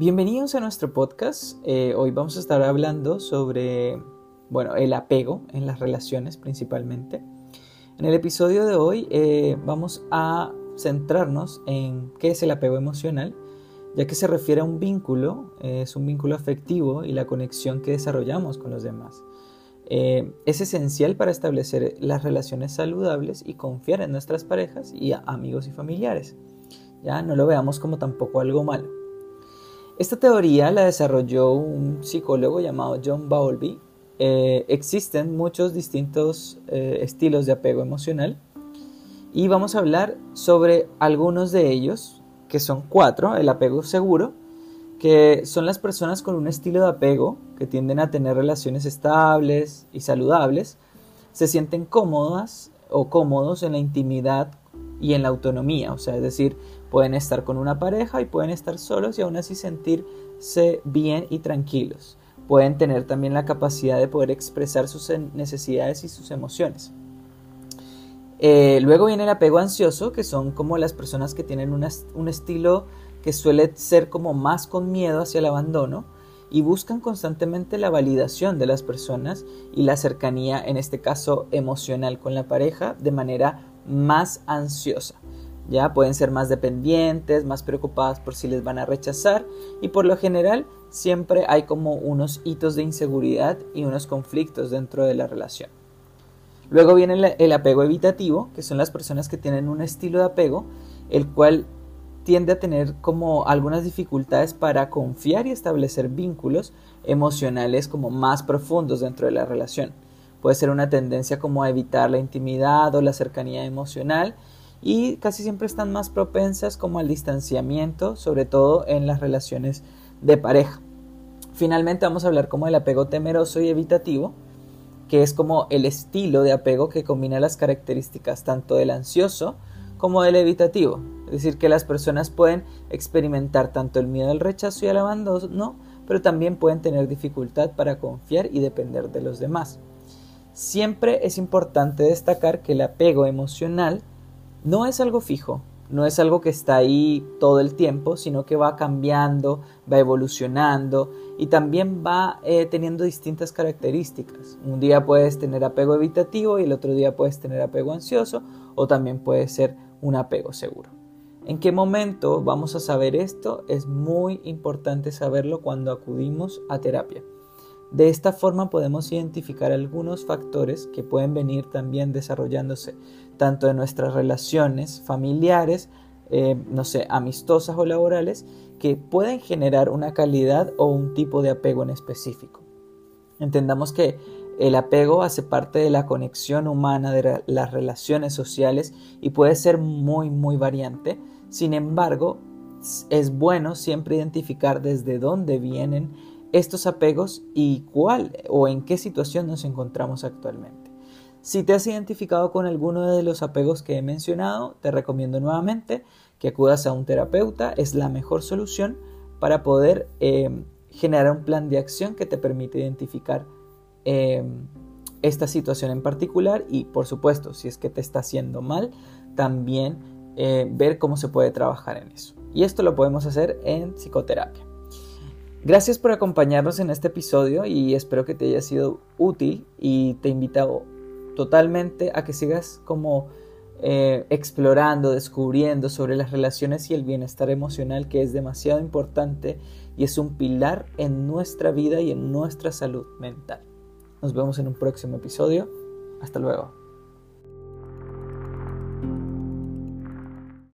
Bienvenidos a nuestro podcast. Eh, hoy vamos a estar hablando sobre, bueno, el apego en las relaciones principalmente. En el episodio de hoy eh, vamos a centrarnos en qué es el apego emocional, ya que se refiere a un vínculo, es un vínculo afectivo y la conexión que desarrollamos con los demás. Eh, es esencial para establecer las relaciones saludables y confiar en nuestras parejas y amigos y familiares. Ya no lo veamos como tampoco algo malo. Esta teoría la desarrolló un psicólogo llamado John Bowlby. Eh, existen muchos distintos eh, estilos de apego emocional y vamos a hablar sobre algunos de ellos, que son cuatro, el apego seguro, que son las personas con un estilo de apego que tienden a tener relaciones estables y saludables, se sienten cómodas o cómodos en la intimidad y en la autonomía, o sea, es decir, pueden estar con una pareja y pueden estar solos y aún así sentirse bien y tranquilos. Pueden tener también la capacidad de poder expresar sus necesidades y sus emociones. Eh, luego viene el apego ansioso, que son como las personas que tienen un estilo que suele ser como más con miedo hacia el abandono y buscan constantemente la validación de las personas y la cercanía, en este caso emocional con la pareja, de manera más ansiosa. Ya pueden ser más dependientes, más preocupadas por si les van a rechazar y por lo general siempre hay como unos hitos de inseguridad y unos conflictos dentro de la relación. Luego viene el apego evitativo, que son las personas que tienen un estilo de apego, el cual tiende a tener como algunas dificultades para confiar y establecer vínculos emocionales como más profundos dentro de la relación. Puede ser una tendencia como a evitar la intimidad o la cercanía emocional y casi siempre están más propensas como al distanciamiento, sobre todo en las relaciones de pareja. Finalmente vamos a hablar como el apego temeroso y evitativo, que es como el estilo de apego que combina las características tanto del ansioso como del evitativo. Es decir, que las personas pueden experimentar tanto el miedo al rechazo y al abandono, pero también pueden tener dificultad para confiar y depender de los demás. Siempre es importante destacar que el apego emocional no es algo fijo, no es algo que está ahí todo el tiempo, sino que va cambiando, va evolucionando y también va eh, teniendo distintas características. Un día puedes tener apego evitativo y el otro día puedes tener apego ansioso o también puede ser un apego seguro. ¿En qué momento vamos a saber esto? Es muy importante saberlo cuando acudimos a terapia. De esta forma podemos identificar algunos factores que pueden venir también desarrollándose tanto en nuestras relaciones familiares, eh, no sé, amistosas o laborales, que pueden generar una calidad o un tipo de apego en específico. Entendamos que el apego hace parte de la conexión humana de las relaciones sociales y puede ser muy, muy variante. Sin embargo, es bueno siempre identificar desde dónde vienen estos apegos y cuál o en qué situación nos encontramos actualmente. Si te has identificado con alguno de los apegos que he mencionado, te recomiendo nuevamente que acudas a un terapeuta. Es la mejor solución para poder eh, generar un plan de acción que te permite identificar Em, esta situación en particular y por supuesto si es que te está haciendo mal también eh, ver cómo se puede trabajar en eso y esto lo podemos hacer en psicoterapia gracias por acompañarnos en este episodio y espero que te haya sido útil y te invito totalmente a que sigas como eh, explorando, descubriendo sobre las relaciones y el bienestar emocional que es demasiado importante y es un pilar en nuestra vida y en nuestra salud mental. Nos vemos en un próximo episodio. Hasta luego.